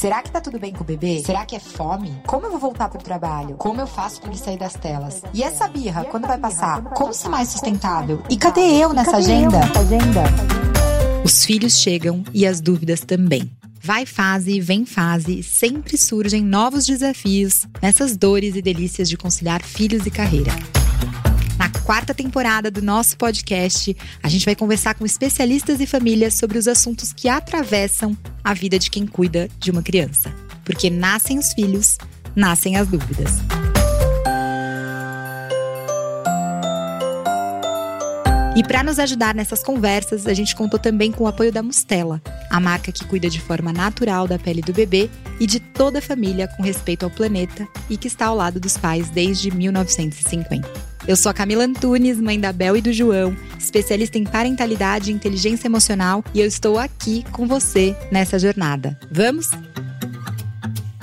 Será que tá tudo bem com o bebê? Será que é fome? Como eu vou voltar pro trabalho? Como eu faço para ele sair das telas? E essa birra, quando vai passar? Como ser mais sustentável? E cadê eu nessa agenda? Os filhos chegam e as dúvidas também. Vai fase, vem fase, sempre surgem novos desafios nessas dores e delícias de conciliar filhos e carreira. Quarta temporada do nosso podcast, a gente vai conversar com especialistas e famílias sobre os assuntos que atravessam a vida de quem cuida de uma criança. Porque nascem os filhos, nascem as dúvidas. E para nos ajudar nessas conversas, a gente contou também com o apoio da Mustela, a marca que cuida de forma natural da pele do bebê e de toda a família com respeito ao planeta e que está ao lado dos pais desde 1950. Eu sou a Camila Antunes, mãe da Bel e do João, especialista em parentalidade e inteligência emocional, e eu estou aqui com você nessa jornada. Vamos?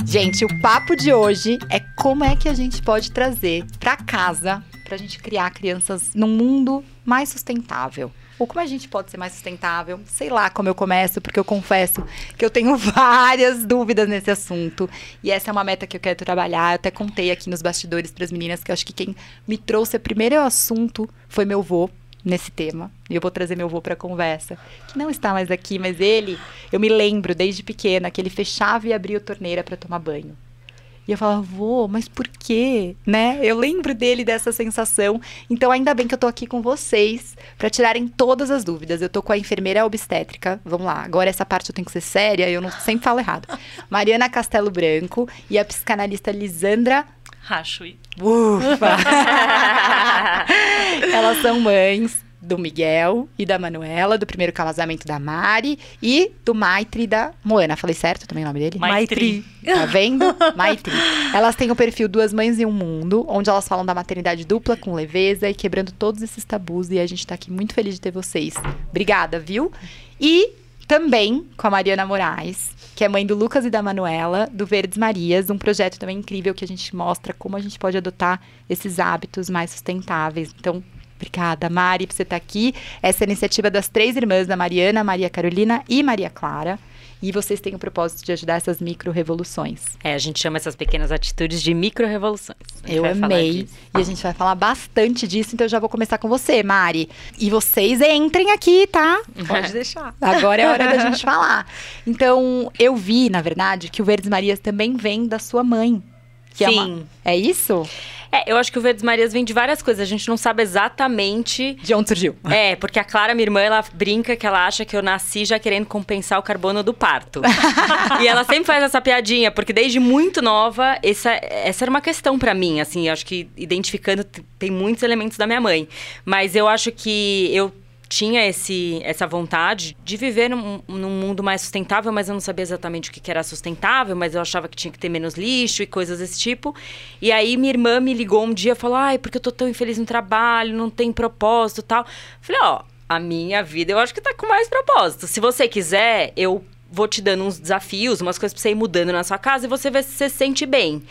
Gente, o papo de hoje é como é que a gente pode trazer para casa para a gente criar crianças num mundo mais sustentável. Ou como a gente pode ser mais sustentável? Sei lá como eu começo, porque eu confesso que eu tenho várias dúvidas nesse assunto. E essa é uma meta que eu quero trabalhar. Eu até contei aqui nos bastidores para as meninas que eu acho que quem me trouxe o primeiro assunto foi meu vô nesse tema. E eu vou trazer meu vô para conversa, que não está mais aqui, mas ele, eu me lembro desde pequena que ele fechava e abria a torneira para tomar banho. E eu falava, vô, mas por quê? Né? Eu lembro dele dessa sensação. Então, ainda bem que eu tô aqui com vocês para tirarem todas as dúvidas. Eu tô com a enfermeira obstétrica. Vamos lá, agora essa parte eu tenho que ser séria, eu não sempre falo errado. Mariana Castelo Branco e a psicanalista Lisandra Rachui. Ufa! Elas são mães do Miguel e da Manuela, do primeiro casamento da Mari e do Maitri da Moana. Falei certo também o nome dele? Maitri. Tá vendo? Maitri. Elas têm o perfil Duas Mães e um Mundo, onde elas falam da maternidade dupla com leveza e quebrando todos esses tabus. E a gente tá aqui muito feliz de ter vocês. Obrigada, viu? E também com a Mariana Moraes, que é mãe do Lucas e da Manuela, do Verdes Marias, um projeto também incrível que a gente mostra como a gente pode adotar esses hábitos mais sustentáveis. Então, Obrigada, Mari, por você estar aqui. Essa é a iniciativa das três irmãs da Mariana, Maria Carolina e Maria Clara. E vocês têm o propósito de ajudar essas micro-revoluções. É, a gente chama essas pequenas atitudes de micro-revoluções. Eu amei. E a gente vai falar bastante disso, então eu já vou começar com você, Mari. E vocês entrem aqui, tá? Pode deixar. Agora é hora da gente falar. Então, eu vi, na verdade, que o Verdes Marias também vem da sua mãe. Que Sim. É, uma... é isso? É, eu acho que o Verdes Marias vem de várias coisas. A gente não sabe exatamente. De onde surgiu? É, porque a Clara, minha irmã, ela brinca que ela acha que eu nasci já querendo compensar o carbono do parto. e ela sempre faz essa piadinha, porque desde muito nova, essa, essa era uma questão para mim, assim. Eu acho que identificando, tem muitos elementos da minha mãe. Mas eu acho que eu tinha esse, essa vontade de viver num, num, mundo mais sustentável, mas eu não sabia exatamente o que era sustentável, mas eu achava que tinha que ter menos lixo e coisas desse tipo. E aí minha irmã me ligou um dia e falou: ai, porque eu tô tão infeliz no trabalho, não tem propósito tal. Falei, ó, a minha vida eu acho que tá com mais propósito. Se você quiser, eu vou te dando uns desafios, umas coisas pra você ir mudando na sua casa e você vê se você se sente bem.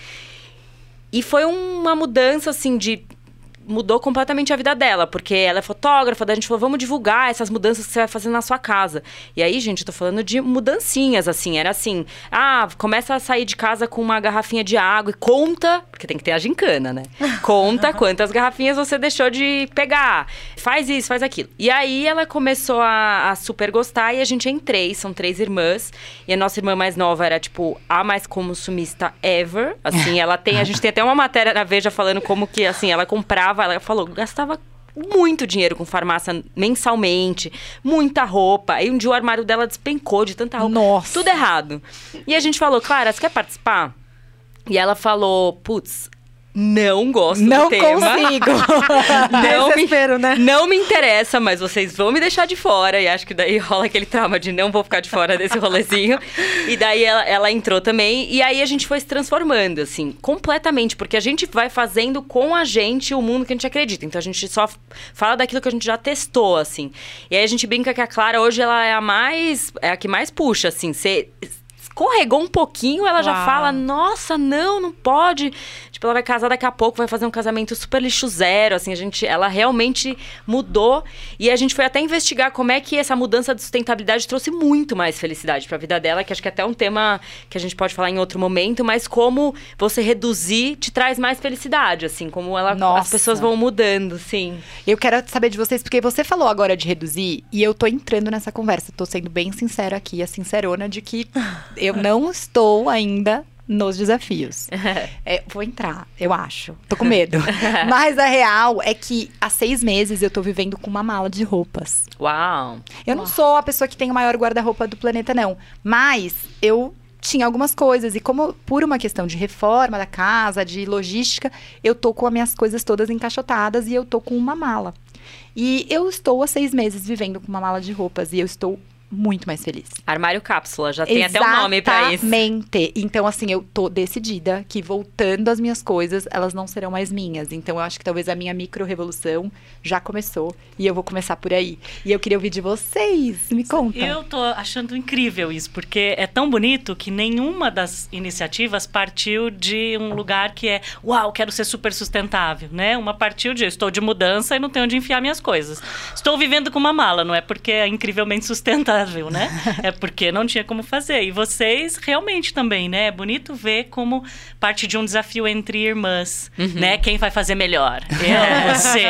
E foi uma mudança, assim, de mudou completamente a vida dela, porque ela é fotógrafa, daí a gente falou, vamos divulgar essas mudanças que você vai fazer na sua casa. E aí, gente, eu tô falando de mudancinhas, assim, era assim, ah, começa a sair de casa com uma garrafinha de água e conta, porque tem que ter a gincana, né? Conta quantas garrafinhas você deixou de pegar. Faz isso, faz aquilo. E aí ela começou a, a super gostar e a gente é em três, são três irmãs. E a nossa irmã mais nova era, tipo, a mais consumista ever. Assim, ela tem, a gente tem até uma matéria na Veja falando como que, assim, ela comprava ela falou, gastava muito dinheiro com farmácia mensalmente, muita roupa. Aí um dia o armário dela despencou de tanta roupa. Nossa. Tudo errado. E a gente falou, Clara, você quer participar? E ela falou, putz, não gosto não do tema. consigo. não, Desespero, me, né? não me interessa, mas vocês vão me deixar de fora. E acho que daí rola aquele trauma de não vou ficar de fora desse rolezinho. e daí ela, ela entrou também. E aí a gente foi se transformando, assim, completamente. Porque a gente vai fazendo com a gente o mundo que a gente acredita. Então a gente só fala daquilo que a gente já testou, assim. E aí a gente brinca que a Clara hoje ela é a mais. É a que mais puxa, assim. Você escorregou um pouquinho, ela já Uau. fala: Nossa, não, não pode. Tipo, ela vai casar daqui a pouco, vai fazer um casamento super lixo zero, assim, a gente, ela realmente mudou. E a gente foi até investigar como é que essa mudança de sustentabilidade trouxe muito mais felicidade para a vida dela, que acho que é até um tema que a gente pode falar em outro momento, mas como você reduzir te traz mais felicidade, assim, como ela, Nossa. as pessoas vão mudando, sim. Eu quero saber de vocês, porque você falou agora de reduzir, e eu tô entrando nessa conversa. Tô sendo bem sincera aqui, a sincerona de que eu não estou ainda nos desafios. É, vou entrar, eu acho. Tô com medo. Mas a real é que há seis meses eu tô vivendo com uma mala de roupas. Uau! Eu não sou a pessoa que tem o maior guarda-roupa do planeta, não. Mas eu tinha algumas coisas. E como por uma questão de reforma da casa, de logística, eu tô com as minhas coisas todas encaixotadas e eu tô com uma mala. E eu estou há seis meses vivendo com uma mala de roupas e eu estou muito mais feliz. Armário cápsula, já tem até um nome pra isso. Exatamente. Então, assim, eu tô decidida que voltando as minhas coisas, elas não serão mais minhas. Então, eu acho que talvez a minha micro-revolução já começou e eu vou começar por aí. E eu queria ouvir de vocês. Me conta. Eu tô achando incrível isso, porque é tão bonito que nenhuma das iniciativas partiu de um lugar que é, uau, quero ser super sustentável, né? Uma partiu de, estou de mudança e não tenho onde enfiar minhas coisas. Estou vivendo com uma mala, não é porque é incrivelmente sustentável né? É porque não tinha como fazer. E vocês realmente também, né? É bonito ver como parte de um desafio entre irmãs, uhum. né? Quem vai fazer melhor? Eu, você.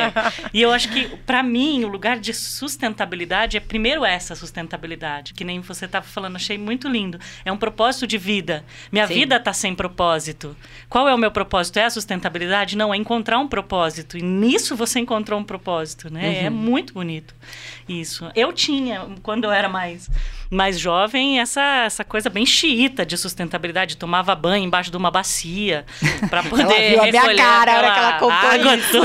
E eu acho que, para mim, o lugar de sustentabilidade é primeiro essa sustentabilidade, que nem você estava falando, achei muito lindo. É um propósito de vida. Minha Sim. vida está sem propósito. Qual é o meu propósito? É a sustentabilidade? Não, é encontrar um propósito. E nisso você encontrou um propósito, né? Uhum. É muito bonito isso. Eu tinha, quando eu era mais, mais jovem, essa, essa coisa bem xiita de sustentabilidade. Tomava banho embaixo de uma bacia para poder ela viu a minha cara a hora que ela contou água isso.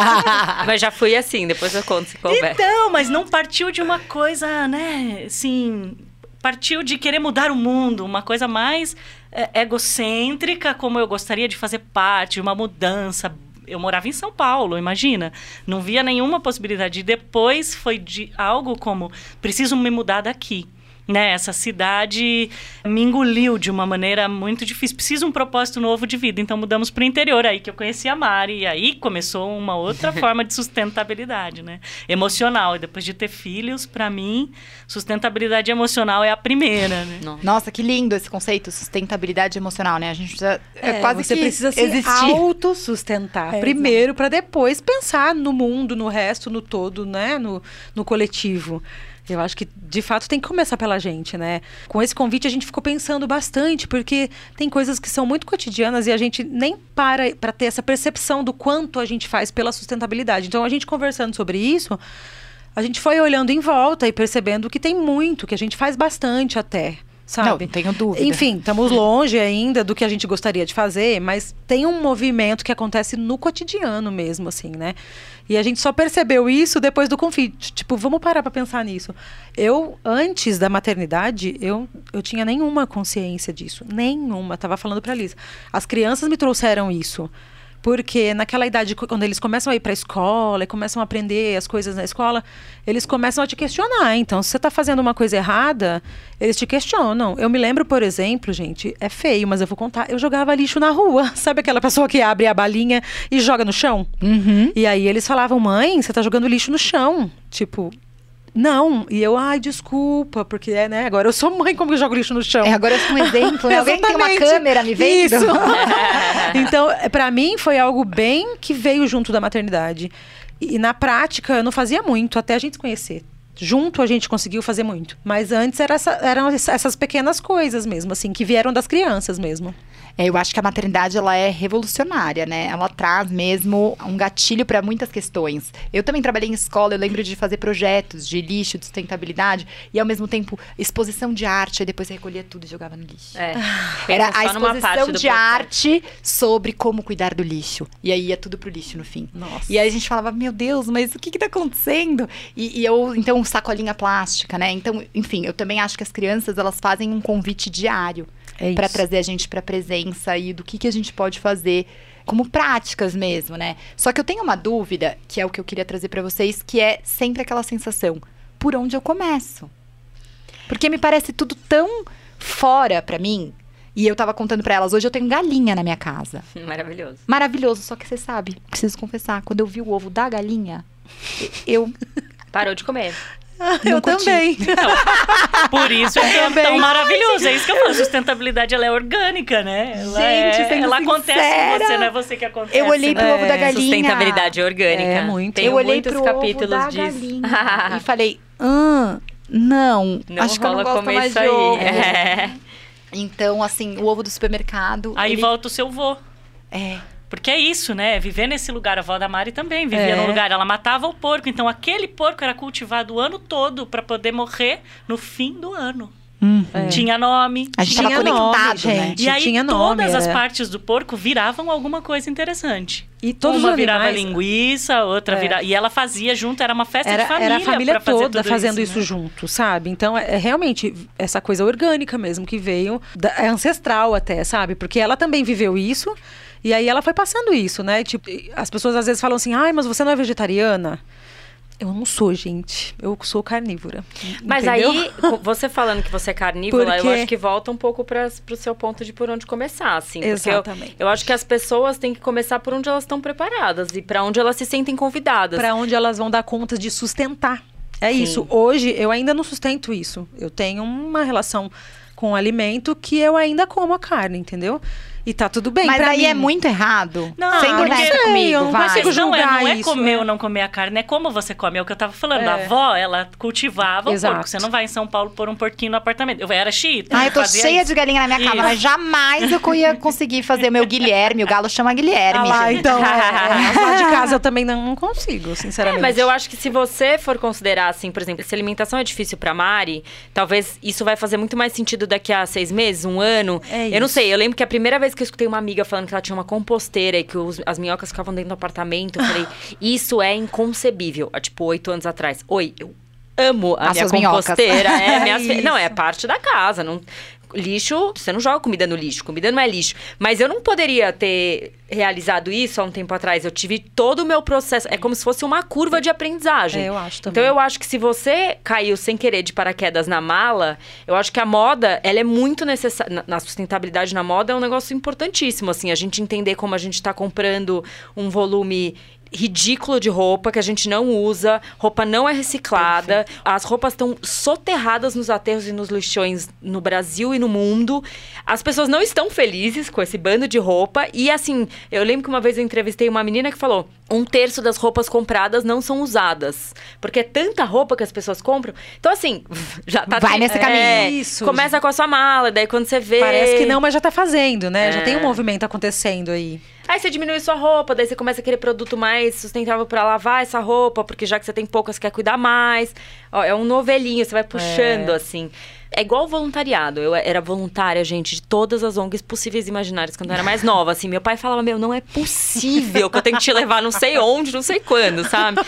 mas já fui assim, depois eu conto se couber. Então, mas não partiu de uma coisa, né, assim... Partiu de querer mudar o mundo, uma coisa mais é, egocêntrica, como eu gostaria de fazer parte, uma mudança eu morava em São Paulo, imagina. Não via nenhuma possibilidade. E depois foi de algo como: preciso me mudar daqui né? Essa cidade me engoliu de uma maneira muito difícil. Preciso um propósito novo de vida. Então mudamos para o interior, aí que eu conheci a Mari. E aí começou uma outra forma de sustentabilidade, né? Emocional. E depois de ter filhos, para mim, sustentabilidade emocional é a primeira, né? Nossa, que lindo esse conceito, sustentabilidade emocional, né? A gente precisa, é, é quase você que precisa se existir. autossustentar é, primeiro para depois pensar no mundo, no resto, no todo, né? No, no coletivo. Eu acho que, de fato, tem que começar pela gente, né? Com esse convite, a gente ficou pensando bastante, porque tem coisas que são muito cotidianas e a gente nem para para ter essa percepção do quanto a gente faz pela sustentabilidade. Então, a gente conversando sobre isso, a gente foi olhando em volta e percebendo que tem muito, que a gente faz bastante até sabe? Não, tenho dúvida. Enfim, estamos longe ainda do que a gente gostaria de fazer, mas tem um movimento que acontece no cotidiano mesmo, assim, né? E a gente só percebeu isso depois do convite. Tipo, vamos parar para pensar nisso. Eu, antes da maternidade, eu, eu tinha nenhuma consciência disso. Nenhuma. Tava falando pra Lisa. As crianças me trouxeram isso. Porque naquela idade, quando eles começam a ir para a escola e começam a aprender as coisas na escola, eles começam a te questionar. Então, se você está fazendo uma coisa errada, eles te questionam. Eu me lembro, por exemplo, gente, é feio, mas eu vou contar. Eu jogava lixo na rua. Sabe aquela pessoa que abre a balinha e joga no chão? Uhum. E aí eles falavam, mãe, você está jogando lixo no chão. Tipo, não, e eu, ai, desculpa, porque é, né? Agora eu sou mãe, como que eu jogo lixo no chão? É, agora eu sou um exemplo. Né? Alguém tem uma câmera me vendo? Isso. então, para mim foi algo bem que veio junto da maternidade. E na prática, eu não fazia muito até a gente se conhecer. Junto a gente conseguiu fazer muito. Mas antes era essa, eram essas pequenas coisas mesmo, assim, que vieram das crianças mesmo. É, eu acho que a maternidade ela é revolucionária, né? Ela traz mesmo um gatilho para muitas questões. Eu também trabalhei em escola, eu lembro de fazer projetos de lixo, de sustentabilidade e ao mesmo tempo exposição de arte, aí depois recolhia tudo e jogava no lixo. É. Era a exposição de arte sobre como cuidar do lixo. E aí ia tudo pro lixo no fim. Nossa. E aí a gente falava, meu Deus, mas o que que tá acontecendo? E, e eu, então, sacolinha plástica, né? Então, enfim, eu também acho que as crianças, elas fazem um convite diário é para trazer a gente para presença e do que, que a gente pode fazer como práticas mesmo, né? Só que eu tenho uma dúvida, que é o que eu queria trazer para vocês, que é sempre aquela sensação: por onde eu começo? Porque me parece tudo tão fora para mim E eu tava contando pra elas, hoje eu tenho galinha na minha casa. Maravilhoso. Maravilhoso, só que você sabe, preciso confessar, quando eu vi o ovo da galinha, eu Parou de comer. eu curti. também. Por isso é também. tão maravilhoso. É isso que eu falo. Sustentabilidade, ela é orgânica, né? Ela, Gente, é, sendo ela acontece sincera, você, não é você que acontece. eu olhei pro né? ovo da galinha. Sustentabilidade orgânica. É, muito. Tem eu olhei muitos pro capítulos ovo da disso. galinha e falei, ah, não, Não acho que eu não gosto comer mais isso de aí. ovo. É. Então, assim, o ovo do supermercado. Aí ele- volta o seu vô. É. Porque é isso, né? Viver nesse lugar. A avó da Mari também vivia É. num lugar. Ela matava o porco. Então, aquele porco era cultivado o ano todo para poder morrer no fim do ano. É. Tinha nome. A gente Tinha tava nome, conectado, né? gente. E aí, tinha nome, todas as é. partes do porco viravam alguma coisa interessante. E todos Uma os virava animais... linguiça, outra É. virava... E ela fazia junto, era uma festa Era, de família era a família pra fazer toda fazendo isso, né? junto, sabe? Então é, é realmente essa coisa orgânica mesmo que veio, da- é ancestral até, sabe? Porque ela também viveu isso e aí ela foi passando isso, né? Tipo, as pessoas às vezes falam assim: ai, mas você não é vegetariana? Eu não sou, gente. Eu sou carnívora. Mas entendeu? aí, você falando que você é carnívora, Porque- eu acho que volta um pouco para pro seu ponto de por onde começar, assim. Porque eu- Exatamente. Eu, acho que as pessoas têm que começar por onde elas estão preparadas e para onde elas se sentem convidadas. Para onde elas vão dar conta de sustentar. É Sim. isso. Hoje eu ainda não sustento isso. Eu tenho uma relação com o alimento que eu ainda como a carne, entendeu? E tá tudo bem. Mas pra aí mim. é muito errado. Não, porque- honesta Sei, comigo, eu não vai. consigo Mas não é, não é isso, comer é. ou não comer a carne, é como você come. É o que eu tava falando. É. A avó, ela cultivava Exato. o porco. Você não vai em São Paulo pôr um porquinho no apartamento. Eu era xiita. Ah, eu tô cheia isso. de galinha na minha casa, Isso. mas jamais eu ia conseguir fazer o meu Guilherme. O galo chama Ah Guilherme, lá, gente. então, é, é, lá de casa eu também não, consigo, sinceramente. É, mas eu acho que se você for considerar, assim, por exemplo, se alimentação é difícil pra Mari, talvez isso vai fazer muito mais sentido daqui a seis meses, um ano. É eu não sei, eu lembro que a primeira vez que eu escutei uma amiga falando que ela tinha uma composteira e que os- as minhocas ficavam dentro do apartamento, eu falei, isso é inconcebível. Há, tipo, oito anos atrás. Oi, eu amo a As minha composteira. É, minhas não, é parte da casa. Não... Lixo, você não joga comida no lixo. Comida não é lixo. Mas eu não poderia ter realizado isso há um tempo atrás. Eu tive todo o meu processo. É como se fosse uma curva de aprendizagem. É, eu acho também. Então eu acho que se você caiu sem querer de paraquedas na mala, eu acho que a moda, ela é muito necessária. Na, sustentabilidade na moda é um negócio importantíssimo, assim, a gente entender como a gente tá comprando um volume ridículo de roupa que a gente não usa, roupa não é reciclada, as roupas estão soterradas nos aterros e nos lixões no Brasil e no mundo. As pessoas não estão felizes com esse bando de roupa e assim, eu lembro que uma vez eu entrevistei uma menina que falou: um terço das roupas compradas não são usadas, porque é tanta roupa que as pessoas compram. Então assim, já tá Vai nesse caminho. É, Isso, começa com a sua mala, daí quando você vê Parece que não, mas já tá fazendo, né? Já É. tem um movimento acontecendo aí. Aí você diminui sua roupa, daí você começa a querer produto mais sustentável pra lavar essa roupa, porque já que você tem pouca, você quer cuidar mais. Ó, é um novelinho, você vai puxando, assim. É igual voluntariado. Eu era voluntária, gente, de todas as ONGs possíveis e imaginárias quando eu era mais nova. Assim, meu pai falava: Meu, não é possível que eu tenho que te levar não sei onde, não sei quando, sabe?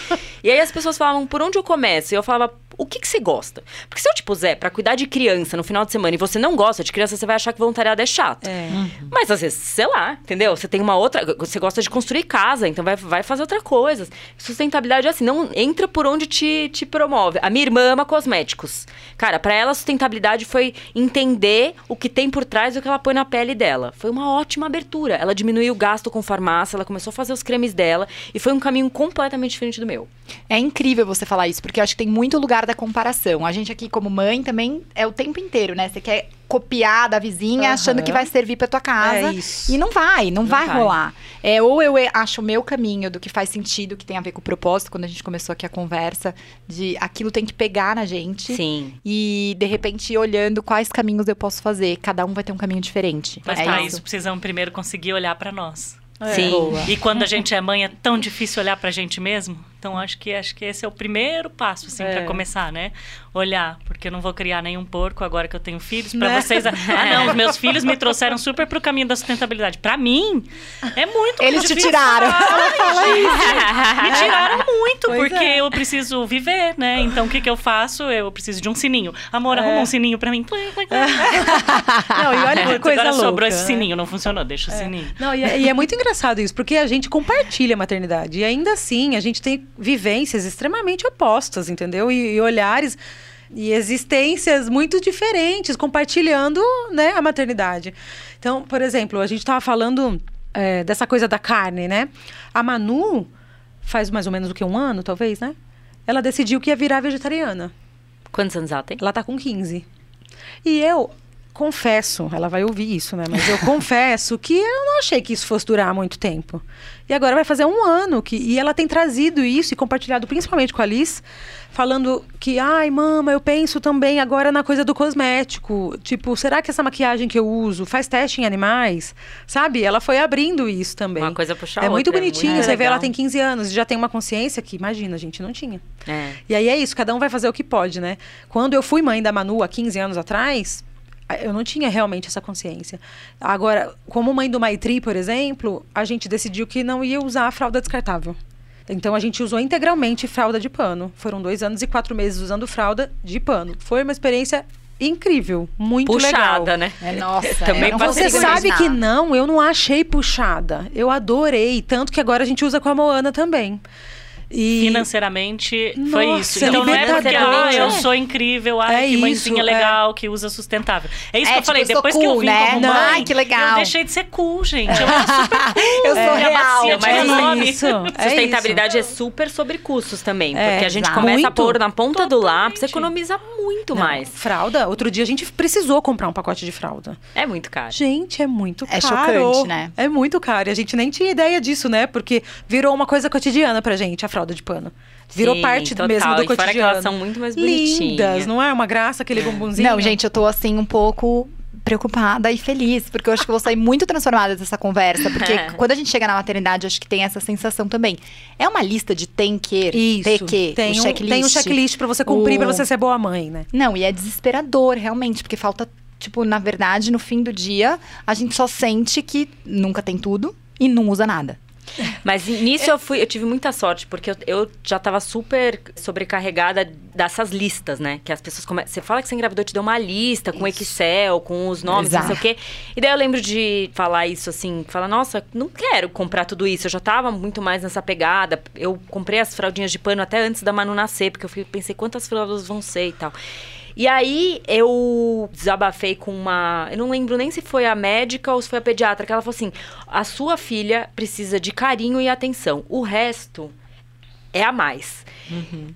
E aí as pessoas falavam: Por onde eu começo? E eu falava: O que, que você gosta? Porque se eu te puser pra cuidar de criança no final de semana e você não gosta de criança, você vai achar que voluntariado é chato. É. Mas às vezes, sei lá, entendeu? Você tem uma outra. Você gosta de construir casa, então vai, vai fazer outra coisa. Sustentabilidade é assim, não entra por onde te, te promove. A minha irmã ama cosméticos. Cara, pra ela, sustentabilidade foi entender o que tem por trás do que ela põe na pele dela. Foi uma ótima abertura. Ela diminuiu o gasto com farmácia, ela começou a fazer os cremes dela e foi um caminho completamente diferente do meu. É incrível você falar isso, porque eu acho que tem muito lugar da comparação. A gente aqui, como mãe, também é o tempo inteiro, né? Você quer copiar da vizinha Aham. achando que vai servir pra tua casa. É isso. E não vai, não, Não vai, vai. rolar. É, ou eu acho o meu caminho do que faz sentido, que tem a ver com o propósito, quando a gente começou aqui a conversa, de aquilo tem que pegar na gente. Sim. E, de repente, ir olhando quais caminhos eu posso fazer. Cada um vai ter um caminho diferente. Mas é pra isso. isso precisamos primeiro conseguir olhar pra nós. Sim. Boa. E quando a gente é mãe é tão difícil olhar pra gente mesmo. Então acho que acho que esse é o primeiro passo assim É. para começar, né? Olhar, porque eu não vou criar nenhum porco agora que eu tenho filhos Pra Né? vocês. Ah, não, os meus filhos me trouxeram super pro caminho da sustentabilidade. Pra mim é muito Eles te tiraram. Me tiraram muito, Pois porque é. eu preciso viver, né? Então o que que eu faço? Eu preciso de um sininho. Amor, É. arruma um sininho pra mim. Não, e olha que coisa agora louca. sobrou esse né? sininho, não funcionou, deixa o sininho. Não, e é, e é muito engraçado isso, porque a gente compartilha a maternidade. E ainda assim, a gente tem vivências extremamente opostas, entendeu? E, e olhares. e existências muito diferentes, compartilhando né, a maternidade. Então, por exemplo, a gente estava falando é, dessa coisa da carne, né? A Manu faz mais ou menos o que um ano, talvez, né? Ela decidiu que ia virar vegetariana. Quantos anos ela tem? Ela tá com 15. E eu confesso, ela vai ouvir isso, né? Mas eu confesso que eu não achei que isso fosse durar muito tempo. E agora vai fazer um ano que e ela tem trazido isso e compartilhado principalmente com a Alice, falando que, ai, mama, eu penso também agora na coisa do cosmético. Tipo, será que essa maquiagem que eu uso faz teste em animais? Sabe? Ela foi abrindo isso também. Uma coisa puxa É outra, muito é bonitinho. muito Você vê, legal. ela tem 15 anos e já tem uma consciência que, imagina, a gente não tinha. É. E aí é isso, cada um vai fazer o que pode, né? Quando eu fui mãe da Manu há 15 anos atrás, eu não tinha realmente essa consciência. Agora, como mãe do Maitri, por exemplo, a gente decidiu que não ia usar a fralda descartável. Então a gente usou integralmente fralda de pano. Foram dois anos e quatro meses usando fralda de pano. Foi uma experiência incrível, muito legal. Puxada, né? É, nossa, Também não Você sabe que não, eu não achei puxada. Eu adorei, tanto que agora a gente usa com a Moana também. E Financeiramente foi Nossa, isso. Então não é porque ah, eu sou incrível, ai, É que mãezinha isso, é. legal, que usa sustentável. É isso É, que eu tipo, falei, eu sou depois que eu cool, vim né? como Não, mãe, ai, que legal. eu deixei de ser cool, gente. Eu era super cool. Eu sou real. tinha mas isso, é Sustentabilidade é, super sobre custos também. É, porque a gente exato. começa a Muito. pôr na ponta do lápis, Totalmente. economiza muito Não, mais. Fralda, outro dia a gente precisou comprar um pacote de fralda. É muito caro. Gente, é muito É caro. chocante, né? É muito caro. E a gente nem tinha ideia disso, né? Porque virou uma coisa cotidiana pra gente, a fralda de pano. Virou Sim, parte total. mesmo do E fora que cotidiano. elas são muito mais Lindas, bonitinhas. não é? Uma graça aquele bumbumzinho. Não, gente, eu tô assim um pouco preocupada e feliz, porque eu acho que eu vou sair muito transformada dessa conversa, porque quando a gente chega na maternidade, acho que tem essa sensação também. É uma lista de tem que, Isso. ter que, tem, o um, checklist. tem um checklist pra você cumprir, O- pra você ser boa mãe, né? Não, e é desesperador, realmente, porque falta, tipo, na verdade, no fim do dia, a gente só sente que nunca tem tudo e não usa nada. Mas nisso eu fui, eu tive muita sorte, porque eu, eu já tava super sobrecarregada dessas listas, né? Que as pessoas começam. Você fala que você engravidou, te deu uma lista com Excel, com os nomes, não sei o Exato. quê. E daí eu lembro de falar isso assim, falar, nossa, não quero comprar tudo isso. Eu já tava muito mais nessa pegada. Eu comprei as fraldinhas de pano até antes da Manu nascer, porque eu pensei quantas fraldas vão ser e tal. E aí eu desabafei com uma. Eu não lembro nem se foi a médica ou se foi a pediatra, que ela falou assim: a sua filha precisa de carinho e atenção. O resto é a mais.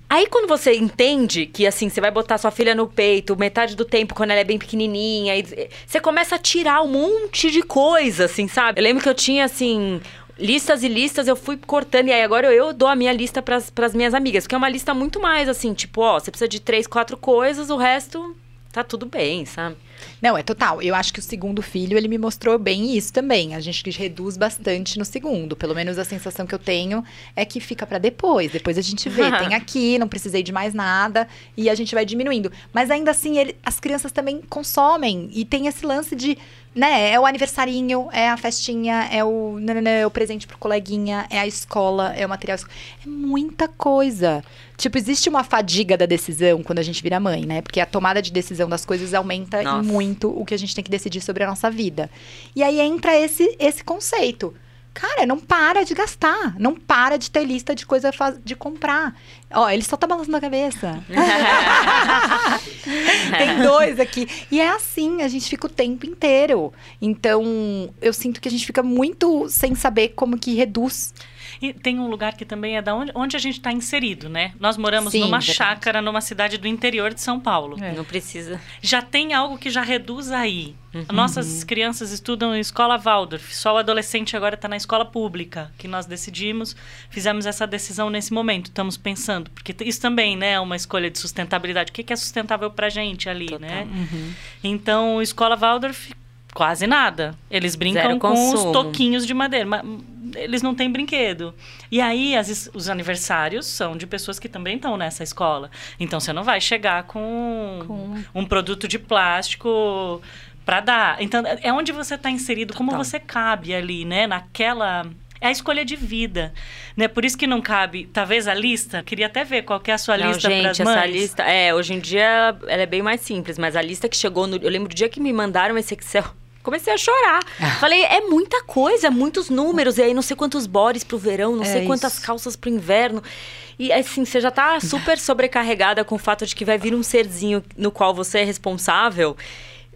Aí quando você entende que assim, você vai botar sua filha no peito metade do tempo quando ela é bem pequenininha, e você começa a tirar um monte de coisa, assim, sabe? Eu lembro que eu tinha assim listas e listas, eu fui cortando e aí agora eu dou a minha lista pras pras minhas amigas, que é uma lista muito mais assim, tipo, ó, você precisa de três, quatro coisas, o resto tá tudo bem, sabe? Não, é total. Eu acho que o segundo filho, ele me mostrou bem isso também. A gente reduz bastante no segundo. Pelo menos a sensação que eu tenho é que fica pra depois. Depois a gente vê, tem aqui, não precisei de mais nada. E a gente vai diminuindo. Mas ainda assim, ele- as crianças também consomem. E tem esse lance de, né, é o aniversarinho, é a festinha, é o, nananã, é o presente pro coleguinha, é a escola, é o material. É muita coisa. Tipo, existe uma fadiga da decisão quando a gente vira mãe, né? Porque a tomada de decisão das coisas aumenta Nossa. Muito o que a gente tem que decidir sobre a nossa vida. E aí entra esse, esse conceito. Cara, não para de gastar. Não para de ter lista de coisa de comprar. Ó, ele só tá balançando a cabeça. Tem dois aqui. E é assim, a gente fica o tempo inteiro. Então, eu sinto que a gente fica muito sem saber como que reduz. E tem um lugar que também é da onde, onde a gente está inserido, né? Nós moramos Sim, numa verdade. chácara, numa cidade do interior de São Paulo. É. Não precisa. Já tem algo que já reduz aí. Uhum. Nossas crianças estudam em escola Waldorf. Só o adolescente agora está na escola pública, que nós decidimos, fizemos essa decisão nesse momento. Estamos pensando, porque isso também, né, é uma escolha de sustentabilidade. O que que é sustentável para gente ali, Total. né? Então, escola Waldorf, quase nada. Eles brincam com os toquinhos de madeira, mas eles não têm brinquedo. E aí, as os aniversários são de pessoas que também estão nessa escola. Então, você não vai chegar com, um produto de plástico para dar. Então, é onde você está inserido, como Total. você cabe ali, né? Naquela. É a escolha de vida, né? Por isso que não cabe, talvez a lista. Queria até ver qual é a sua Não, lista para as mães. essa lista. É, hoje em dia ela é bem mais simples, mas a lista que chegou no. Eu lembro do dia que me mandaram esse Excel. Comecei a chorar. Falei, é muita coisa, muitos números. E aí não sei quantos bores pro verão, não É sei quantas isso. calças pro inverno. E assim, você já tá super sobrecarregada com o fato de que vai vir um serzinho no qual você é responsável.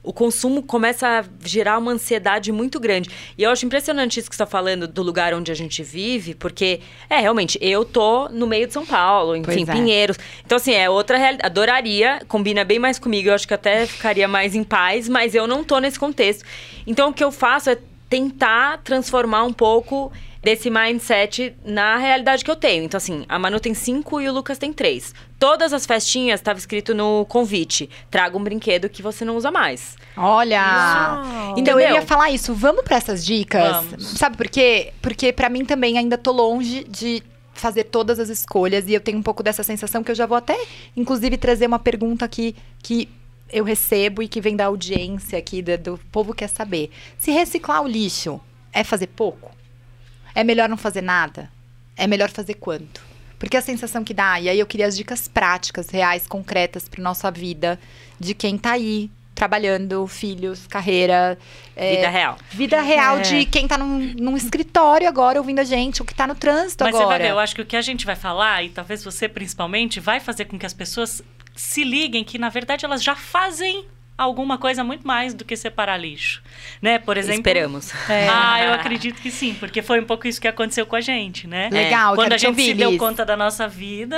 O consumo começa a gerar uma ansiedade muito grande. E eu acho impressionante isso que você está falando do lugar onde a gente vive, porque, é, realmente, eu tô no meio de São Paulo, enfim, é. Pinheiros. Então, assim, é outra realidade. Adoraria, combina bem mais comigo, eu acho que até ficaria mais em paz, mas eu não tô nesse contexto. Então, o que eu faço é tentar transformar um pouco desse mindset na realidade que eu tenho. Então, assim, a Manu tem cinco e o Lucas tem três. Todas as festinhas estava escrito no convite: traga um brinquedo que você não usa mais. Olha! Uau. Então eu Entendeu? ia falar isso. Vamos para essas dicas? Vamos. Sabe por quê? Porque pra mim também ainda tô longe de fazer todas as escolhas e eu tenho um pouco dessa sensação que eu já vou até inclusive trazer uma pergunta aqui que eu recebo e que vem da audiência aqui do, do povo quer saber. Se reciclar o lixo é fazer pouco? É melhor não fazer nada? É melhor fazer quanto? Porque a sensação que dá, e aí eu queria as dicas práticas, reais, concretas para nossa vida, de quem tá aí trabalhando, filhos, carreira, é, Vida real. vida real É. de quem tá num, num escritório agora ouvindo a gente, ou que tá no trânsito Mas agora. você vai ver, eu acho que o que a gente vai falar, e talvez você principalmente, vai fazer com que as pessoas se liguem que, na verdade, elas já fazem alguma coisa muito mais do que separar lixo. Né? Por exemplo. Esperamos. É. Ah, eu acredito que sim, porque foi um pouco isso que aconteceu com a gente, né? Legal, Quando quero a te gente ouvir, se deu conta da nossa vida,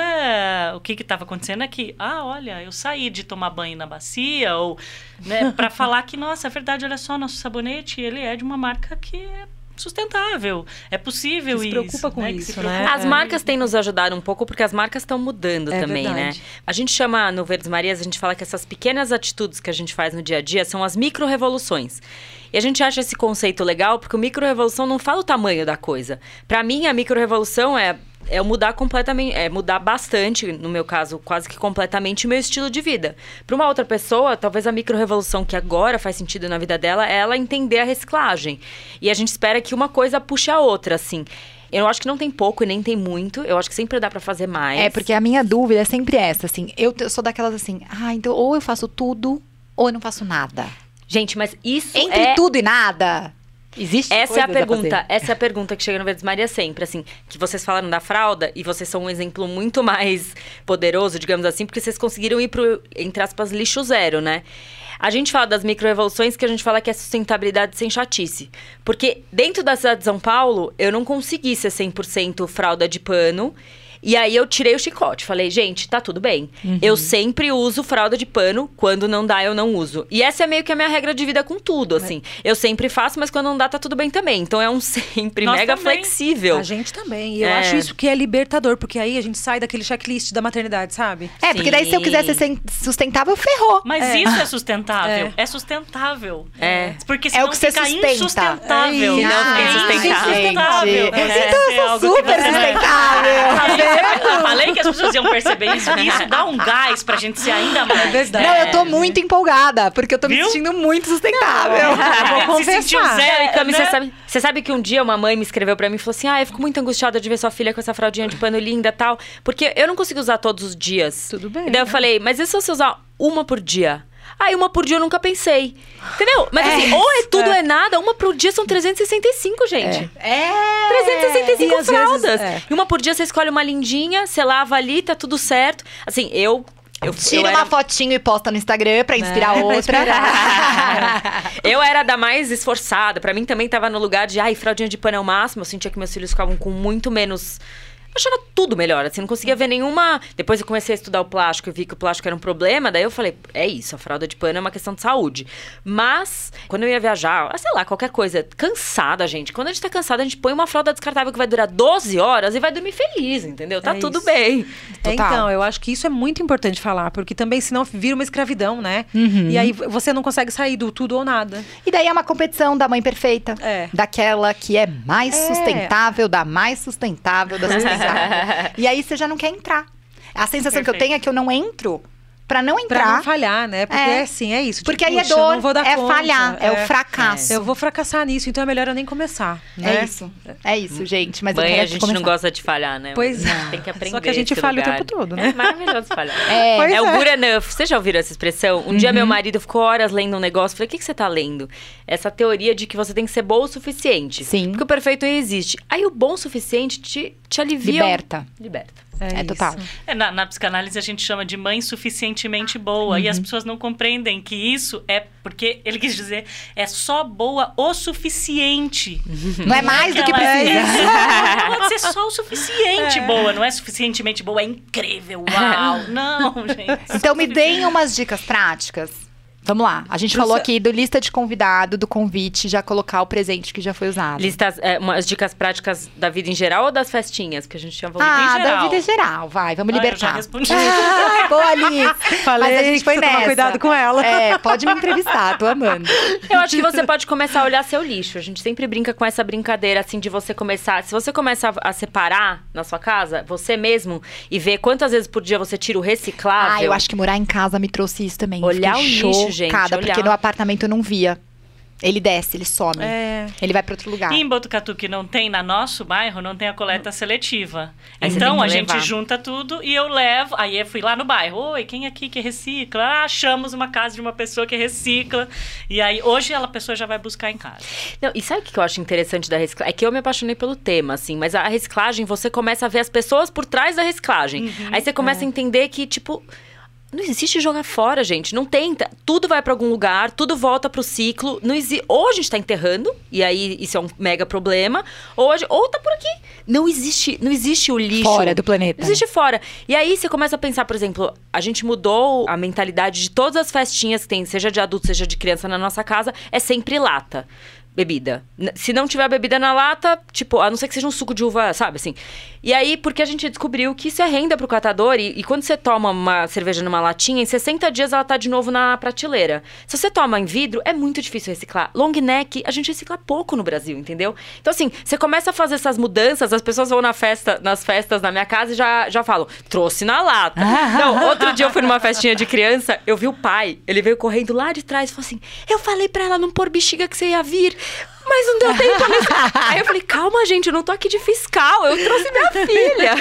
o que que estava acontecendo é que, ah, olha, eu saí de tomar banho na bacia, ou, né, para falar que, nossa, é verdade, olha só, nosso sabonete, ele é de uma marca que é sustentável. É possível se isso. preocupa com né, isso, se né? preocupa. As marcas têm nos ajudado um pouco porque as marcas estão mudando É também, verdade. né? A gente chama no Verdes Marias, a gente fala que essas pequenas atitudes que a gente faz no dia a dia são as micro-revoluções. E a gente acha esse conceito legal porque o micro-revolução não fala o tamanho da coisa. Pra mim, a micro-revolução é é mudar completamente, é mudar bastante, no meu caso, quase que completamente o meu estilo de vida. Para uma outra pessoa, talvez a micro-revolução que agora faz sentido na vida dela é ela entender a reciclagem. E a gente espera que uma coisa puxe a outra, assim. Eu acho que não tem pouco e nem tem muito. Eu acho que sempre dá pra fazer mais. É, porque a minha dúvida é sempre essa, assim. Eu sou daquelas assim, ah, então ou eu faço tudo, ou eu não faço nada. Gente, mas isso Entre é... tudo e nada, existe Essa é a pergunta, essa é a pergunta que chega no Verdes Maria sempre, assim, que vocês falaram da fralda e vocês são um exemplo muito mais poderoso, digamos assim, porque vocês conseguiram ir pro, entre aspas, lixo zero, né? A gente fala das microevoluções que a gente fala que é sustentabilidade sem chatice. Porque dentro da cidade de São Paulo, eu não consegui ser 100% fralda de pano. E aí eu tirei o chicote. Falei, gente, tá tudo bem. Eu sempre uso fralda de pano. Quando não dá, eu não uso. E essa é meio que a minha regra de vida com tudo, assim. Eu sempre faço, mas quando não dá, tá tudo bem também. Então é um sempre Nós mega também. flexível. A gente também. E eu É. acho isso que é libertador, porque aí a gente sai daquele checklist da maternidade, sabe? É, porque daí se eu quiser ser Sim. sustentável, ferrou. Mas É. isso é sustentável. É. É, sustentável. É. Porque É senão o que você fica sustenta. insustentável. É fica É insustentável. É, Então é eu sou super não é. sustentável. tá? Eu falei que as pessoas iam perceber isso. E isso dá um gás pra gente ser ainda mais. É verdade. Não, eu tô muito empolgada, porque eu tô me Viu? sentindo muito sustentável. vou Se sentiu confessar. zero, É, Cami, né? você, sabe, você sabe que um dia uma mãe me escreveu pra mim e falou assim: Ah, eu fico muito angustiada de ver sua filha com essa fraldinha de pano linda e tal. Porque eu não consigo usar todos os dias. Tudo bem, E daí eu né? falei, mas e se você usar uma por dia? Aí uma por dia eu nunca pensei. Entendeu? Mas É, assim, ou é tudo ou é. é nada, uma por dia são 365, gente. É. 365 E fraldas. vezes, é. E uma por dia você escolhe uma lindinha, você lava ali, tá tudo certo. Assim, eu. Eu, Tira eu uma era- fotinho e posta no Instagram pra inspirar É, pra outra. eu era da mais esforçada. Pra mim também tava no lugar de, ai, fraldinha de pano é o máximo. Eu sentia que meus filhos ficavam com muito menos. Eu achava tudo melhor, assim, não conseguia ver nenhuma. Depois eu comecei a estudar o plástico e vi que o plástico era um problema, daí eu falei, é isso, a fralda de pano é uma questão de saúde. Mas, quando eu ia viajar, ah, sei lá, qualquer coisa, cansada, gente. Quando a gente tá cansada, a gente põe uma fralda descartável que vai durar 12 horas e vai dormir feliz, entendeu? Tá É tudo isso. bem. É, Total. então, eu acho que isso é muito importante falar, porque também senão vira uma escravidão, né? Uhum. E aí você não consegue sair do tudo ou nada. E daí é uma competição da mãe perfeita. É. Daquela que é mais É. sustentável, da mais sustentável, da sustentável. e aí você já não quer entrar. A sensação que eu Perfeito. tenho é que eu não entro Pra não Pra entrar. não falhar, né? Porque É. é assim, é isso. porque Tipo, aí é dor, não vou dar é conta, falhar, é, o fracasso. Eu vou fracassar nisso, então é melhor eu nem começar. Né? É isso. É isso, gente. Mas eu Mãe, quero a gente começar. não gosta de falhar, né? Pois é. Tem que aprender. Só que a gente falha o lugar. tempo todo, né? É maravilhoso falhar. É, é o é. good enough. Vocês já ouviram essa expressão? Um dia meu marido ficou horas lendo um negócio. Falei, o que, que você tá lendo? Essa teoria de que você tem que ser boa o suficiente. Sim. Porque o perfeito existe. Aí o bom o suficiente te, te alivia. liberta. Liberta. É, isso. total. É, na, na psicanálise a gente chama de mãe suficientemente boa. E Uhum. as pessoas não compreendem que isso é porque ele quis dizer é só boa o suficiente. Não é mais do que precisa. Exato. Não pode ser só o suficiente boa. Não é suficientemente boa, é incrível. Uau! Não, gente. Então me deem umas dicas práticas. Vamos lá. A gente Pro falou seu- aqui do lista de convidado, do convite, já colocar o presente que já foi usado. Listas, é, umas dicas práticas da vida em geral ou das festinhas? Que a gente tinha falado ah, em da geral. vida geral, vai, vamos Ah, eu já libertar. respondi. Ah, boa, Liz. Falei Mas a gente foi precisa tomar nessa. cuidado com ela. É, pode me entrevistar, tô amando. Eu acho que você pode começar a olhar seu lixo. A gente sempre brinca com essa brincadeira, assim, de você começar. Se você começar a separar na sua casa, você mesmo, e ver quantas vezes por dia você tira o reciclável. Ah, eu acho que morar em casa me trouxe isso também. Olhar o lixo, gente, chocada, porque olhar. no apartamento eu não via. Ele desce, ele some. É. Ele vai pra outro lugar. E em Botucatu, que não tem, na nosso bairro, não tem a coleta seletiva. Aí então, a gente junta tudo e eu levo. Aí eu fui lá no bairro. Oi, quem aqui que recicla? Ah, achamos uma casa de uma pessoa que recicla. E aí, hoje, ela, a pessoa já vai buscar em casa. Não, e sabe o que eu acho interessante da reciclagem? É que eu me apaixonei pelo tema, assim, mas a reciclagem, você começa a ver as pessoas por trás da reciclagem. Uhum. Aí você começa a entender que, tipo. Não existe jogar fora, gente. Não tenta. Tudo vai pra algum lugar, tudo volta pro ciclo. Não exi... Ou a gente tá enterrando, e aí isso é um mega problema, ou, gente... ou tá por aqui. Não existe, não existe o lixo. Fora do planeta. Não existe fora. E aí você começa a pensar, por exemplo, a gente mudou a mentalidade de todas as festinhas que tem, seja de adulto, seja de criança na nossa casa, é sempre lata. Bebida. Se não tiver bebida na lata, tipo, a não ser que seja um suco de uva, sabe assim. E aí, porque a gente descobriu que isso é renda pro catador, e, e quando você toma uma cerveja numa latinha, em 60 dias ela tá de novo na prateleira. Se você toma em vidro, é muito difícil reciclar. Long neck, a gente recicla pouco no Brasil, entendeu? Então, assim, você começa a fazer essas mudanças, as pessoas vão na festa, nas festas na minha casa e já, já falam, trouxe na lata. não, outro dia eu fui numa festinha de criança, eu vi o pai, ele veio correndo lá de trás e falou assim: Eu falei pra ela não pôr bexiga que você ia vir. Mas não deu tempo nesse... Aí eu falei, calma, gente, eu não tô aqui de fiscal, eu trouxe minha filha.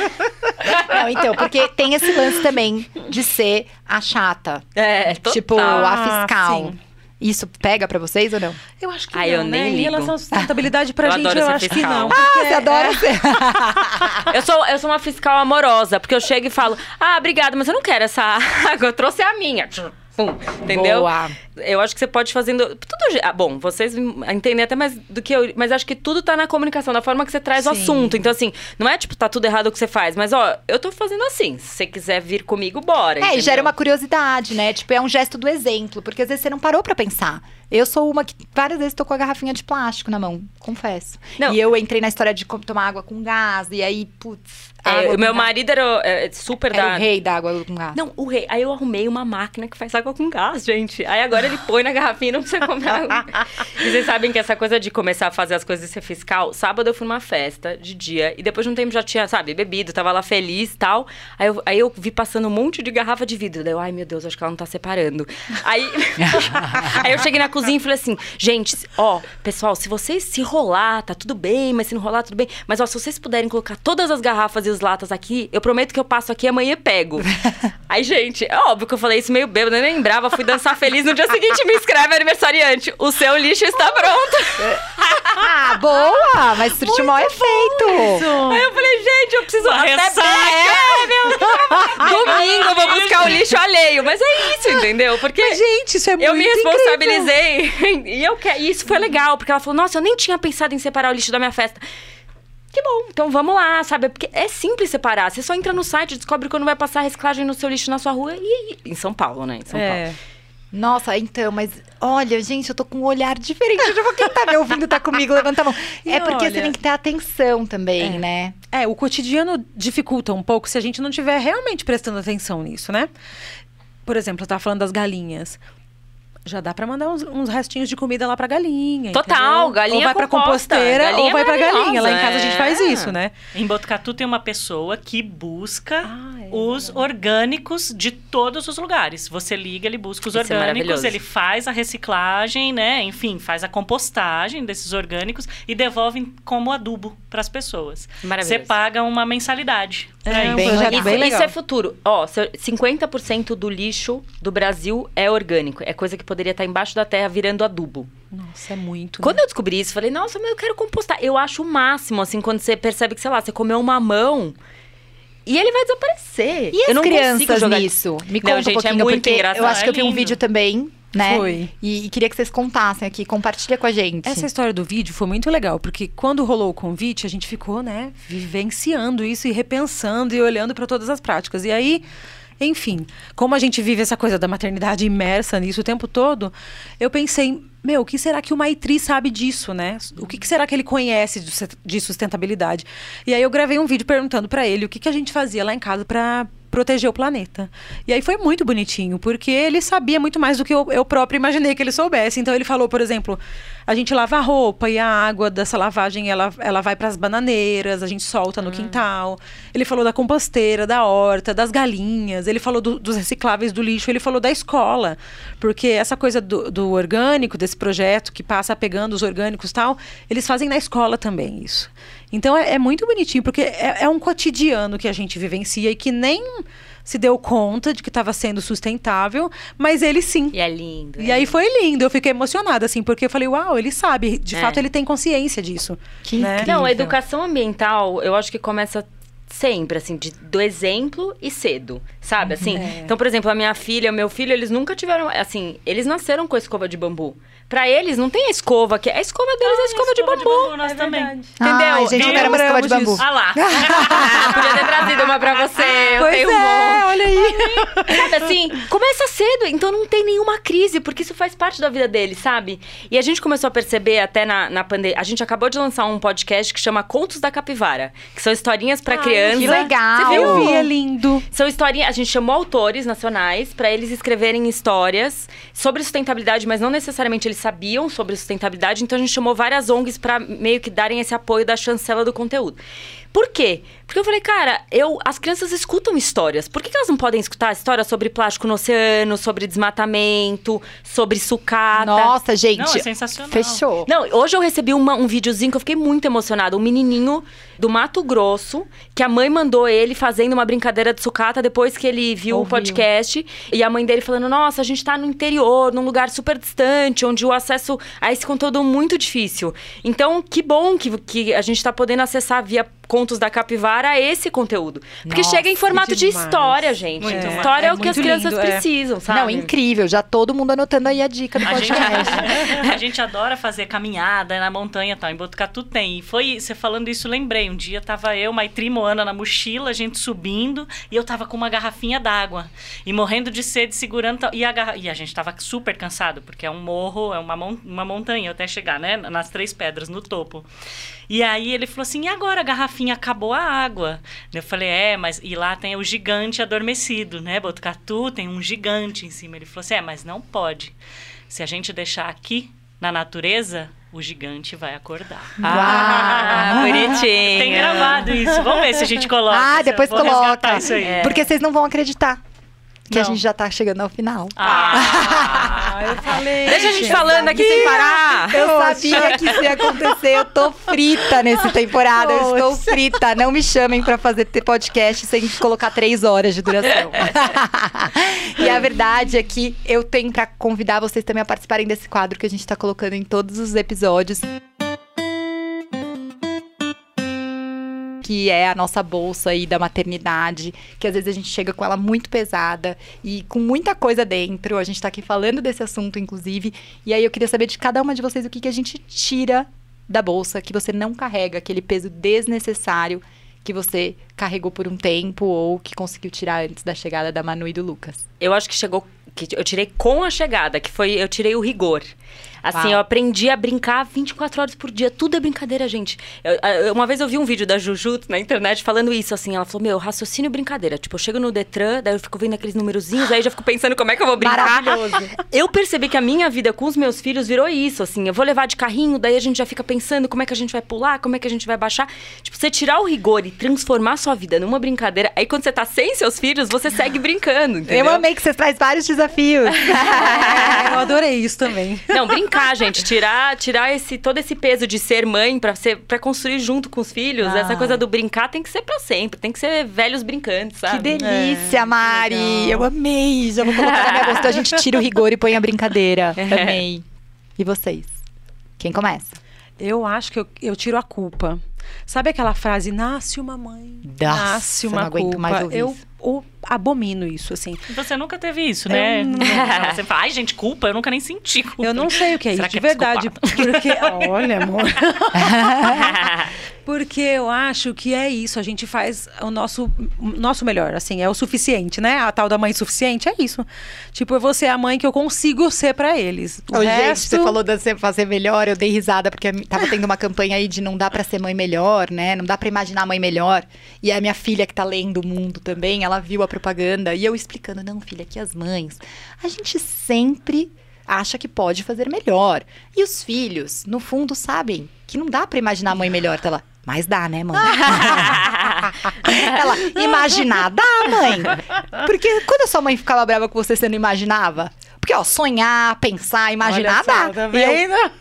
Não, então, porque tem esse lance também de ser a chata. É, total. Tipo, a fiscal. sim. Isso pega pra vocês ou não? Eu acho que Ah, não, eu né? nem Em ligo. relação à sustentabilidade pra Eu gente, adoro eu ser acho que fiscal. não. Ah, você adora é- ser. Eu sou, eu sou uma fiscal amorosa, porque eu chego e falo, ah, obrigada, mas eu não quero essa água, eu trouxe a minha. Pum, entendeu? Boa. Eu acho que você pode fazendo. Tudo, ah, bom, vocês entendem até mais do que eu. Mas acho que tudo tá na comunicação, na forma que você traz o Sim. assunto. Então, assim, não é tipo, tá tudo errado o que você faz, mas ó, eu tô fazendo assim. Se você quiser vir comigo, bora. É, e entendeu? gera uma curiosidade, né? Tipo, é um gesto do exemplo, porque às vezes você não parou pra pensar. Eu sou uma que várias vezes tô com a garrafinha de plástico na mão, confesso. Não. E eu entrei na história de tomar água com gás, e aí, putz. É, o meu gás. marido era é, super Era da. o rei da água com gás. Não, o rei. Aí eu arrumei uma máquina que faz água com gás, gente. Aí agora ele põe na garrafinha e não precisa comprar. e vocês sabem que essa coisa de começar a fazer as coisas e ser fiscal. Sábado eu fui numa festa de dia e depois de um tempo já tinha, sabe, bebido, tava lá feliz e tal. Aí eu, aí eu vi passando um monte de garrafa de vidro. Daí eu, ai meu Deus, acho que ela não tá separando. Aí, aí eu cheguei na cozinha e falei assim: gente, ó, pessoal, se vocês se rolar, tá tudo bem, mas se não rolar, tudo bem. Mas ó, se vocês puderem colocar todas as garrafas e as latas aqui, eu prometo que eu passo aqui amanhã e pego. Aí, gente, é óbvio que eu falei isso meio bêbado, nem lembrava, fui dançar feliz. No dia seguinte me escreve aniversariante: o seu lixo está pronto. Ah, boa! Mas surtiu o maior efeito. Aí eu falei, gente, eu preciso Uma até ressaca. É, meu. Domingo eu vou buscar o lixo alheio. Mas é isso, entendeu? Porque. Gente, isso é muito Eu me incrível. responsabilizei. E, eu que... e isso foi legal, porque ela falou: Nossa, eu nem tinha pensado em separar o lixo da minha festa. Que bom, então vamos lá, sabe? Porque é simples separar. Você só entra no site, descobre quando vai passar a reciclagem no seu lixo na sua rua e. e- Em São Paulo, né? Em São É. Paulo. Nossa, então, mas olha, gente, eu tô com um olhar diferente. Vou- Quem tá me ouvindo tá comigo, levanta a mão. E é porque você olha- tem que ter atenção também, É. né? É, o cotidiano dificulta um pouco se a gente não estiver realmente prestando atenção nisso, né? Por exemplo, eu tava falando das galinhas. Já dá pra mandar uns, uns restinhos de comida lá pra galinha. Total, entendeu? galinha Ou vai pra composta, composteira galinha ou vai pra galinha. Lá em casa a gente faz é. isso, né? Em Botucatu tem uma pessoa que busca Ah, é os orgânicos de todos os lugares. Você liga, ele busca os Isso é orgânicos, ele faz a reciclagem, né? Enfim, faz a compostagem desses orgânicos e devolve como adubo para as pessoas. Maravilhoso. Você paga uma mensalidade. É, um isso. Isso, é futuro. Ó, se- 50% do lixo do Brasil é orgânico. É coisa que poderia estar embaixo da terra virando adubo. Nossa, é muito. Quando eu descobri isso, falei, nossa, mas eu quero compostar. Eu acho o máximo, assim, quando você percebe que, sei lá, você comeu um mamão e ele vai desaparecer. E as eu não consigo crianças nisso? Me Não, conta gente, um é pouquinho, muito porque engraçado. eu acho que eu É vi um lindo. vídeo também, né? Foi. E, e queria que vocês contassem aqui, compartilha com a gente. Essa história do vídeo foi muito legal, porque quando rolou o convite, a gente ficou, né, vivenciando isso e repensando e olhando para todas as práticas. E aí, enfim, como a gente vive essa coisa da maternidade imersa nisso o tempo todo, eu pensei, meu, o que será que o Maitri sabe disso, né? O que, que será que ele conhece de sus- de sustentabilidade? E aí eu gravei um vídeo perguntando para ele o que, que a gente fazia lá em casa para proteger o planeta. E aí foi muito bonitinho, porque ele sabia muito mais do que eu, eu próprio imaginei que ele soubesse. Então ele falou, por exemplo, a gente lava a roupa e a água dessa lavagem ela, ela vai para as bananeiras, a gente solta no quintal. Ele falou da composteira, da horta, das galinhas. Ele falou do- dos recicláveis do lixo. Ele falou da escola, porque essa coisa do, do orgânico desse projeto que passa pegando os orgânicos e tal, eles fazem na escola também isso. Então é, é muito bonitinho, porque é, é um cotidiano que a gente vivencia e que nem se deu conta de que estava sendo sustentável, mas ele sim. E é lindo. E aí foi lindo, eu fiquei emocionada, assim, porque eu falei, uau, ele sabe, de É. fato ele tem consciência disso. Que né? incrível. Não, a educação ambiental, eu acho que começa sempre, assim, de- do exemplo e cedo, sabe? Assim, É. então, por exemplo, a minha filha, o meu filho, eles nunca tiveram, assim, eles nasceram com a escova de bambu. Pra eles, não tem a escova, que a escova deles é a escova, de bambu. nós também. Entendeu? Ai, gente, eu quero uma escova de bambu. disso. Ah lá. Podia ter trazido uma pra você, eu pois tenho é, um monte. olha aí. Sabe assim, começa cedo, então não tem nenhuma crise, porque isso faz parte da vida dele, sabe? E a gente começou a perceber até na, na pandemia. A gente acabou de lançar um podcast que chama Contos da Capivara, que são historinhas pra Ai, criança. Que legal. Você viu? Eu vi, é lindo. São historinhas. A gente chamou autores nacionais pra eles escreverem histórias sobre sustentabilidade, mas não necessariamente eles sabiam sobre sustentabilidade. Então a gente chamou várias ONGs pra meio que darem esse apoio da chancela do conteúdo. Por quê? Porque eu falei, cara, eu, as crianças escutam histórias. Por que, que elas não podem escutar histórias sobre plástico no oceano, sobre desmatamento, sobre sucata? Nossa, gente. Não, é sensacional. Fechou. Não, hoje eu recebi uma- um videozinho que eu fiquei muito emocionada. Um menininho do Mato Grosso, que a mãe mandou ele fazendo uma brincadeira de sucata depois que ele viu o Ouviu. podcast. E a mãe dele falando: Nossa, a gente tá no interior, num lugar super distante, onde o acesso a esse conteúdo é muito difícil. Então, que bom que, que a gente tá podendo acessar via Contos da Capivara esse conteúdo. Porque Nossa, chega em formato de história, gente. Muito massa. história é, É o que as crianças lindo, é. precisam, sabe? Não, incrível. Já todo mundo anotando aí a dica do A gente, podcast. a gente adora fazer caminhada na montanha e tal. Em Botucatu tem. E foi, você falando isso, lembrei. Um dia tava eu, Maitri, Moana na mochila, a gente subindo. E eu tava com uma garrafinha d'água. E morrendo de sede, segurando. E a, garra... e a gente tava super cansado, porque é um morro, é uma, mon... uma montanha até chegar, né? Nas Três Pedras, no topo. E aí ele falou assim: e agora a garrafinha acabou a água? Eu falei: é, mas. E lá tem o gigante adormecido, né? Botucatu tem um gigante em cima. Ele falou assim: é, mas não pode. Se a gente deixar aqui na natureza, o gigante vai acordar. Ah, bonitinho. Tem gravado isso. Vamos ver se a gente coloca. Ah, depois coloca. Isso aí. É. Porque vocês não vão acreditar que a Não. gente já tá chegando ao final. Ah, eu falei. Deixa a gente falando aqui sem parar. Eu sabia que isso ia acontecer. Eu tô frita nessa temporada. Eu estou Poxa. frita. Não me chamem pra fazer ter podcast sem colocar três horas de duração. e a verdade é que eu tenho pra convidar vocês também a participarem desse quadro que a gente tá colocando em todos os episódios. Que é a nossa bolsa aí da maternidade, que às vezes a gente chega com ela muito pesada e com muita coisa dentro. A gente tá aqui falando desse assunto, inclusive. E aí eu queria saber de cada uma de vocês o que, que a gente tira da bolsa, que você não carrega, aquele peso desnecessário que você carregou por um tempo ou que conseguiu tirar antes da chegada da Manu e do Lucas. Eu acho que chegou. Que eu tirei com a chegada, que foi. Eu tirei o rigor. Assim, Uau. eu aprendi a brincar 24 horas por dia. Tudo é brincadeira, gente. Eu- eu- uma vez eu vi um vídeo da Juju na internet falando isso, assim. Ela falou, meu, raciocínio brincadeira. Tipo, eu chego no Detran, daí eu fico vendo aqueles numerozinhos, aí eu já fico pensando como é que eu vou brincar. Maravilhoso. Eu percebi que a minha vida com os meus filhos virou isso, assim. Eu vou levar de carrinho, daí a gente já fica pensando como é que a gente vai pular, como é que a gente vai baixar. Tipo, você tirar o rigor e transformar sua vida numa brincadeira. Aí quando você tá sem seus filhos, você segue brincando, entendeu? Eu amei que você traz vários desafios. É, eu adorei isso também. Não, brincar, gente. Tirar, tirar esse, todo esse peso de ser mãe pra, ser, pra construir junto com os filhos. Ah. Essa coisa do brincar tem que ser pra sempre. Tem que ser velhos brincantes, Que sabe? delícia, Mari. legal. Eu amei. Já vou colocar na minha bolsa. Então a gente tira o rigor e põe a brincadeira. Amei. E vocês? Quem começa? Eu acho que eu, eu tiro a culpa. Sabe aquela frase, nasce uma mãe, Nossa, nasce eu uma não aguento culpa. mais ouvir eu, isso. Eu abomino isso, assim. Você nunca teve isso, né? Não- Você fala, ai, gente, culpa, eu nunca nem senti culpa. Eu não sei o que é Será isso, que de é verdade. Porque, olha, amor. Porque eu acho que é isso, a gente faz o nosso, o nosso melhor, assim, é o suficiente, né? A tal da mãe suficiente é isso. Tipo, eu vou ser a mãe que eu consigo ser pra eles. O Ô, Gente, resto, você falou de você fazer melhor, eu dei risada porque tava tendo uma campanha aí de não dá pra ser mãe melhor, né? Não dá pra imaginar a mãe melhor. E a minha filha que tá lendo o mundo também, ela viu a propaganda e eu explicando, não, filha, que as mães, a gente sempre acha que pode fazer melhor. E os filhos, no fundo, sabem que não dá pra imaginar a mãe melhor. Então ela, mas dá, né, mãe? ela, imaginar dá, mãe. Porque quando a sua mãe ficava brava com você, você não imaginava? Porque, ó, sonhar, pensar, imaginar olha só, dá. Tá E eu, vendo?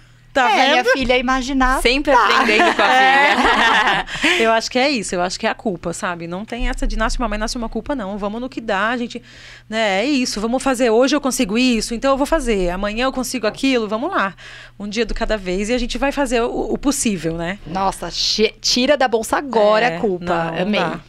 Tá é, minha vendo? filha, imaginar. Sempre dá. aprendendo com a filha. Eu acho que é isso, eu acho que é a culpa, sabe? Não tem essa de nasce uma mãe, nasce uma culpa, não. Vamos no que dá, a gente. Né, é isso, vamos fazer. Hoje eu consigo isso, então eu vou fazer. Amanhã eu consigo aquilo, vamos lá. Um dia do cada vez e a gente vai fazer o, o possível, né? Nossa, tira da bolsa agora É, a culpa. não, não Amei. dá.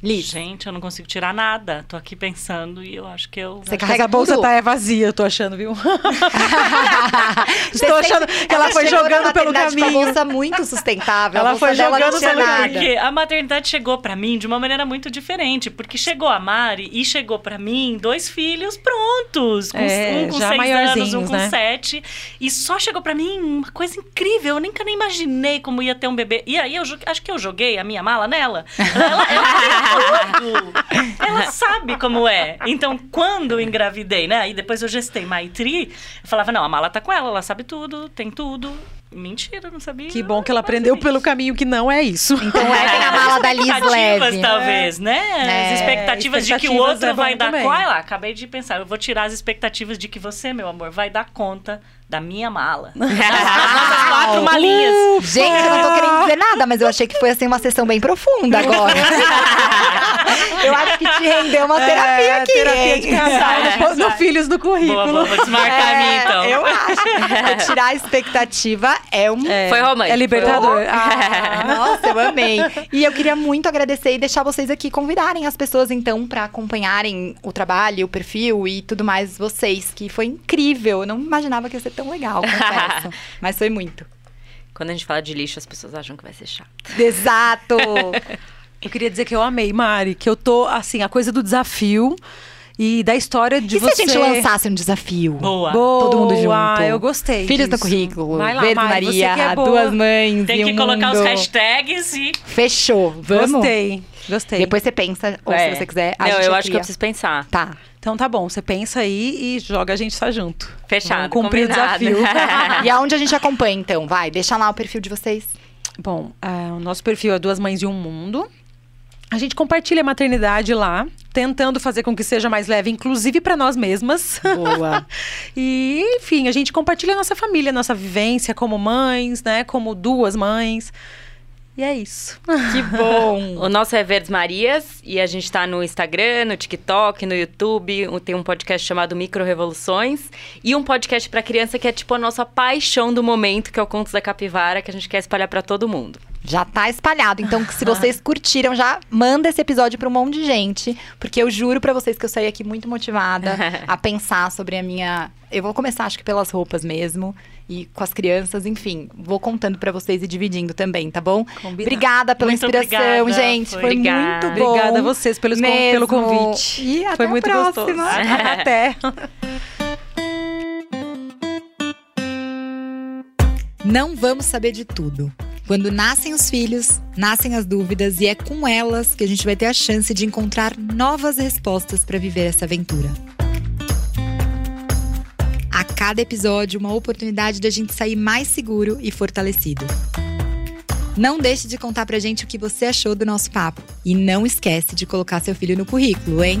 Liz, Gente, eu não consigo tirar nada. Tô aqui pensando e eu acho que eu. Você carrega essa bolsa tá é vazia, eu tô achando, viu? Estou achando que ela foi chegou na jogando pelo a caminho. bolsa muito sustentável. Ela a foi jogando pelo nada. caminho. Porque a maternidade chegou pra mim de uma maneira muito diferente. Porque chegou a Mari e chegou pra mim dois filhos prontos. Com, É, um com já seis anos, um com né? sete. E só chegou pra mim uma coisa incrível. Eu nunca nem imaginei como ia ter um bebê. E aí eu acho que eu joguei a minha mala nela. Ela, ela Ela sabe como é. Então, quando engravidei, né? Aí depois eu gestei Maitri, eu falava, não, a mala tá com ela, ela sabe tudo, tem tudo. Mentira, não sabia. Que bom que ela aprendeu pelo caminho que não é isso. Então levem a mala da Liz expectativas, leve. talvez, né? É, as expectativas de que o expectativas outro é vai dar conta. Olha lá, acabei de pensar. Eu vou tirar as expectativas de que você, meu amor, vai dar conta da minha mala. Das nossas quatro malinhas. Gente, eu não tô querendo dizer nada, mas eu achei que foi assim uma sessão bem profunda agora. eu acho que te rendeu uma terapia É, aqui. terapia hein? de casal, no, no Filhos do Currículo. Boa, boa, vou desmarcar a minha, então. É, Eu acho. Tirar a expectativa é um. É, Foi romântico. É libertador. Ah, Nossa, eu amei. E eu queria muito agradecer e deixar vocês aqui convidarem as pessoas, então, pra acompanharem o trabalho, o perfil e tudo mais, vocês, que foi incrível. Eu não imaginava que ia ser tão legal, confesso. Mas foi muito. Quando a gente fala de lixo, as pessoas acham que vai ser chato. Exato! eu queria dizer que eu amei, Mari, que eu tô, assim, a coisa do desafio e da história de e você. se a gente lançasse um desafio? Boa. Boa, Todo mundo junto. eu gostei Filhos do disso. currículo, Vai lá, Verde Mari, você Maria, que é boa. duas mães Tem e que um colocar os mundo. hashtags e. Fechou, vamos? Gostei, gostei. Depois você pensa, ou É. se você quiser, a Não, gente eu acho que eu preciso pensar. Tá. Então tá bom, você pensa aí e joga a gente tá junto. Fechado, Vamos cumprir combinado. o desafio. E aonde a gente acompanha, então? Vai, deixa lá o perfil de vocês. Bom, ah, o nosso perfil é Duas Mães e um Mundo. A gente compartilha a maternidade lá, tentando fazer com que seja mais leve, inclusive para nós mesmas. Boa. e, enfim, a gente compartilha a nossa família, a nossa vivência como mães, né? Como duas mães. E é isso. que bom. O nosso é Verdes Marias e a gente tá no Instagram, no TikTok, no YouTube. Tem um podcast chamado Micro Revoluções e um podcast pra criança que é tipo a nossa paixão do momento, que é o Contos da Capivara, que a gente quer espalhar pra todo mundo. Já tá espalhado. Então, se vocês curtiram, já manda esse episódio pra um monte de gente. Porque eu juro pra vocês que eu saí aqui muito motivada a pensar sobre a minha. Eu vou começar, acho que pelas roupas mesmo. E com as crianças, enfim. Vou contando pra vocês e dividindo também, tá bom? Combinado. Obrigada pela Muito inspiração, obrigada, gente. foi. Foi Obrigada. muito bom. Obrigada a vocês pelos Mesmo. pelo convite. E até Foi a muito próxima. gostoso. Até. Não vamos saber de tudo. Quando nascem os filhos, nascem as dúvidas e é com elas que a gente vai ter a chance de encontrar novas respostas para viver essa aventura. A cada episódio, uma oportunidade da gente sair mais seguro e fortalecido. Não deixe de contar pra gente o que você achou do nosso papo. E não esquece de colocar seu filho no currículo, hein?